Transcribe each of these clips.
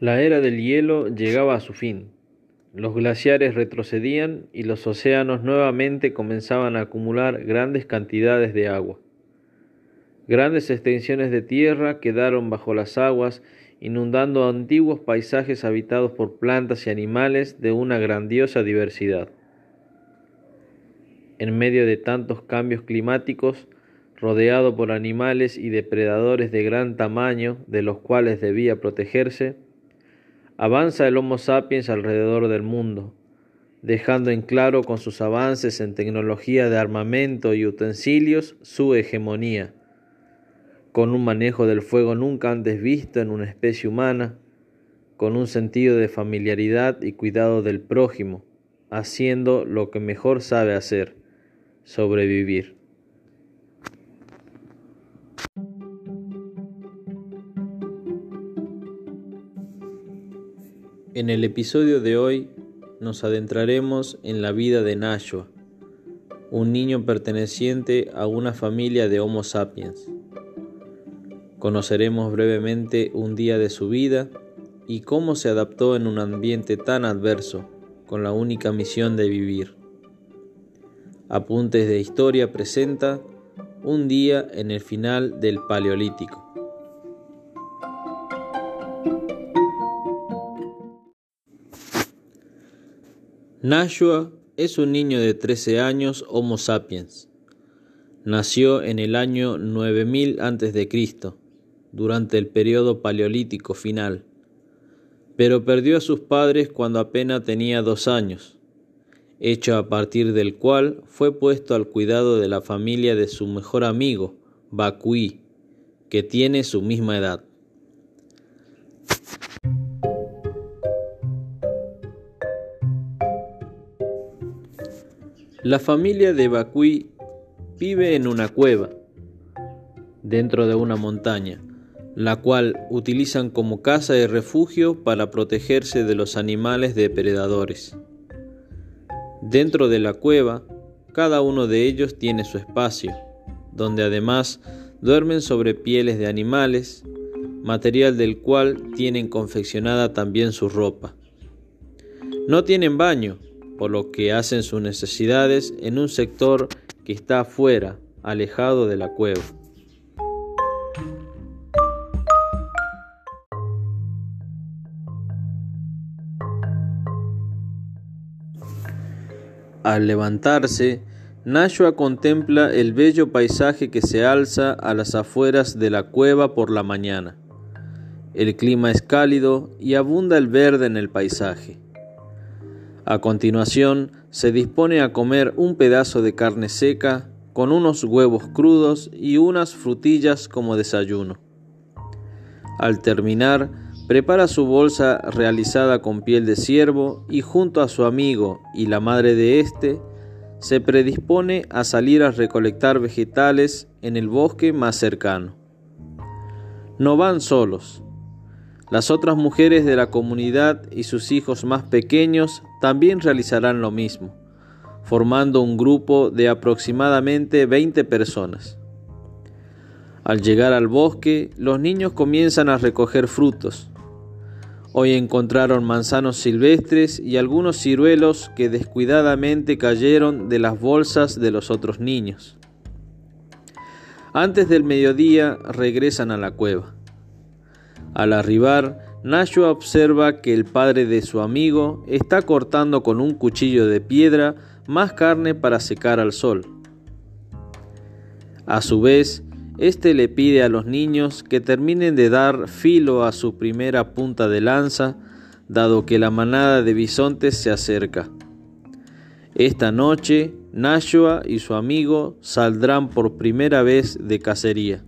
La era del hielo llegaba a su fin. Los glaciares retrocedían y los océanos nuevamente comenzaban a acumular grandes cantidades de agua. Grandes extensiones de tierra quedaron bajo las aguas, inundando antiguos paisajes habitados por plantas y animales de una grandiosa diversidad. En medio de tantos cambios climáticos, rodeado por animales y depredadores de gran tamaño de los cuales debía protegerse, Avanza el Homo sapiens alrededor del mundo, dejando en claro con sus avances en tecnología de armamento y utensilios su hegemonía, con un manejo del fuego nunca antes visto en una especie humana, con un sentido de familiaridad y cuidado del prójimo, haciendo lo que mejor sabe hacer, sobrevivir. En el episodio de hoy nos adentraremos en la vida de Nashua, un niño perteneciente a una familia de Homo sapiens. Conoceremos brevemente un día de su vida y cómo se adaptó en un ambiente tan adverso, con la única misión de vivir. Apuntes de Historia presenta un día en el final del Paleolítico. Nashua es un niño de 13 años Homo sapiens. Nació en el año 9000 a.C., durante el periodo paleolítico final, pero perdió a sus padres cuando apenas tenía dos años, hecho a partir del cual fue puesto al cuidado de la familia de su mejor amigo, Bakui, que tiene su misma edad. La familia de Bakui vive en una cueva dentro de una montaña, la cual utilizan como casa de refugio para protegerse de los animales depredadores. Dentro de la cueva, cada uno de ellos tiene su espacio, donde además duermen sobre pieles de animales, material del cual tienen confeccionada también su ropa. No tienen baño, por lo que hacen sus necesidades en un sector que está afuera, alejado de la cueva. Al levantarse, Nashua contempla el bello paisaje que se alza a las afueras de la cueva por la mañana. El clima es cálido y abunda el verde en el paisaje. A continuación, se dispone a comer un pedazo de carne seca con unos huevos crudos y unas frutillas como desayuno. Al terminar, prepara su bolsa realizada con piel de ciervo y junto a su amigo y la madre de éste, se predispone a salir a recolectar vegetales en el bosque más cercano. No van solos, las otras mujeres de la comunidad y sus hijos más pequeños también realizarán lo mismo, formando un grupo de aproximadamente 20 personas. Al llegar al bosque, los niños comienzan a recoger frutos. Hoy encontraron manzanos silvestres y algunos ciruelos que descuidadamente cayeron de las bolsas de los otros niños. Antes del mediodía regresan a la cueva. Al arribar, Nashua observa que el padre de su amigo está cortando con un cuchillo de piedra más carne para secar al sol. A su vez, éste le pide a los niños que terminen de dar filo a su primera punta de lanza, dado que la manada de bisontes se acerca. Esta noche, Nashua y su amigo saldrán por primera vez de cacería.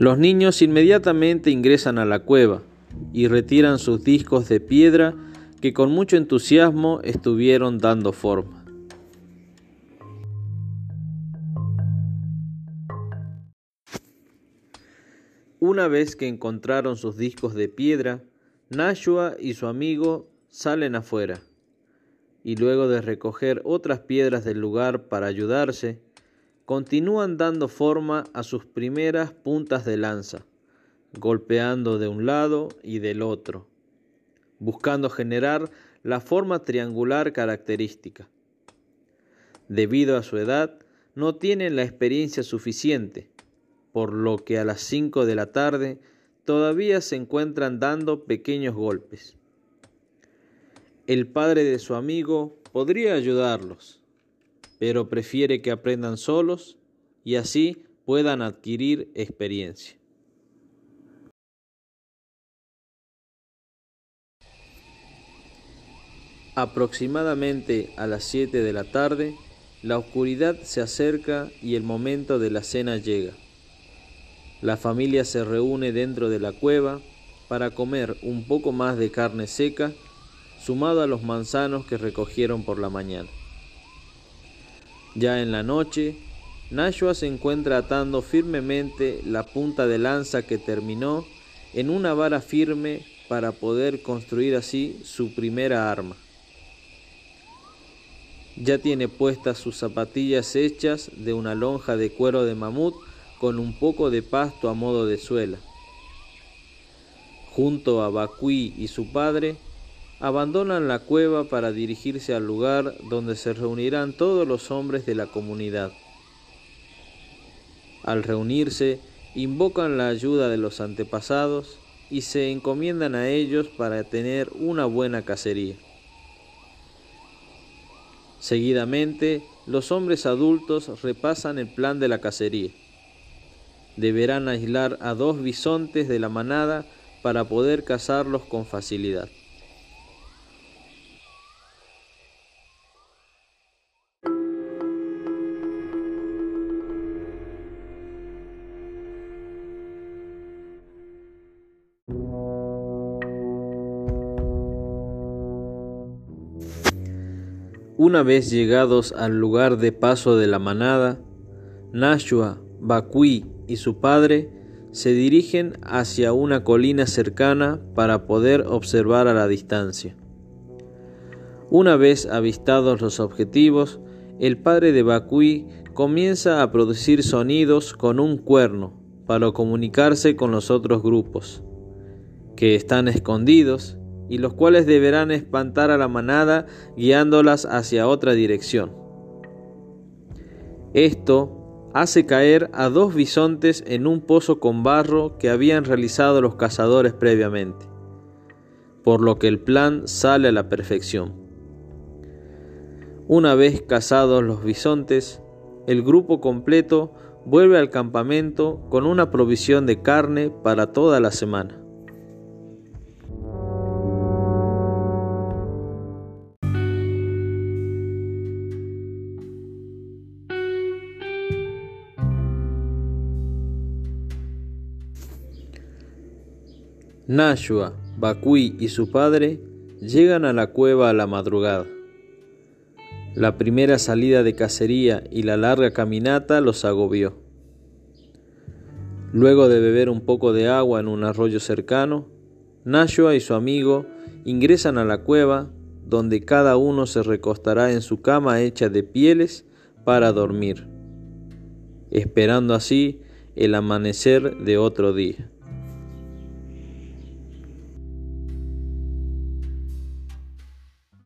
Los niños inmediatamente ingresan a la cueva y retiran sus discos de piedra que con mucho entusiasmo estuvieron dando forma. Una vez que encontraron sus discos de piedra, Nashua y su amigo salen afuera, y luego de recoger otras piedras del lugar para ayudarse, continúan dando forma a sus primeras puntas de lanza, golpeando de un lado y del otro, buscando generar la forma triangular característica. Debido a su edad, no tienen la experiencia suficiente, por lo que a las 5 de la tarde todavía se encuentran dando pequeños golpes. El padre de su amigo podría ayudarlos, pero prefiere que aprendan solos y así puedan adquirir experiencia. Aproximadamente a las 7 de la tarde, la oscuridad se acerca y el momento de la cena llega. La familia se reúne dentro de la cueva para comer un poco más de carne seca, sumado a los manzanos que recogieron por la mañana. Ya en la noche, Nashua se encuentra atando firmemente la punta de lanza que terminó en una vara firme para poder construir así su primera arma. Ya tiene puestas sus zapatillas hechas de una lonja de cuero de mamut con un poco de pasto a modo de suela. Junto a Bakui y su padre, abandonan la cueva para dirigirse al lugar donde se reunirán todos los hombres de la comunidad. Al reunirse, invocan la ayuda de los antepasados y se encomiendan a ellos para tener una buena cacería. Seguidamente, los hombres adultos repasan el plan de la cacería. Deberán aislar a dos bisontes de la manada para poder cazarlos con facilidad. Una vez llegados al lugar de paso de la manada, Nashua, Bakui y su padre se dirigen hacia una colina cercana para poder observar a la distancia. Una vez avistados los objetivos, el padre de Bakui comienza a producir sonidos con un cuerno para comunicarse con los otros grupos, que están escondidos y los cuales deberán espantar a la manada guiándolas hacia otra dirección. Esto hace caer a dos bisontes en un pozo con barro que habían realizado los cazadores previamente, por lo que el plan sale a la perfección. Una vez cazados los bisontes, el grupo completo vuelve al campamento con una provisión de carne para toda la semana. Nashua, Bakui y su padre llegan a la cueva a la madrugada. La primera salida de cacería y la larga caminata los agobió. Luego de beber un poco de agua en un arroyo cercano, Nashua y su amigo ingresan a la cueva donde cada uno se recostará en su cama hecha de pieles para dormir, esperando así el amanecer de otro día.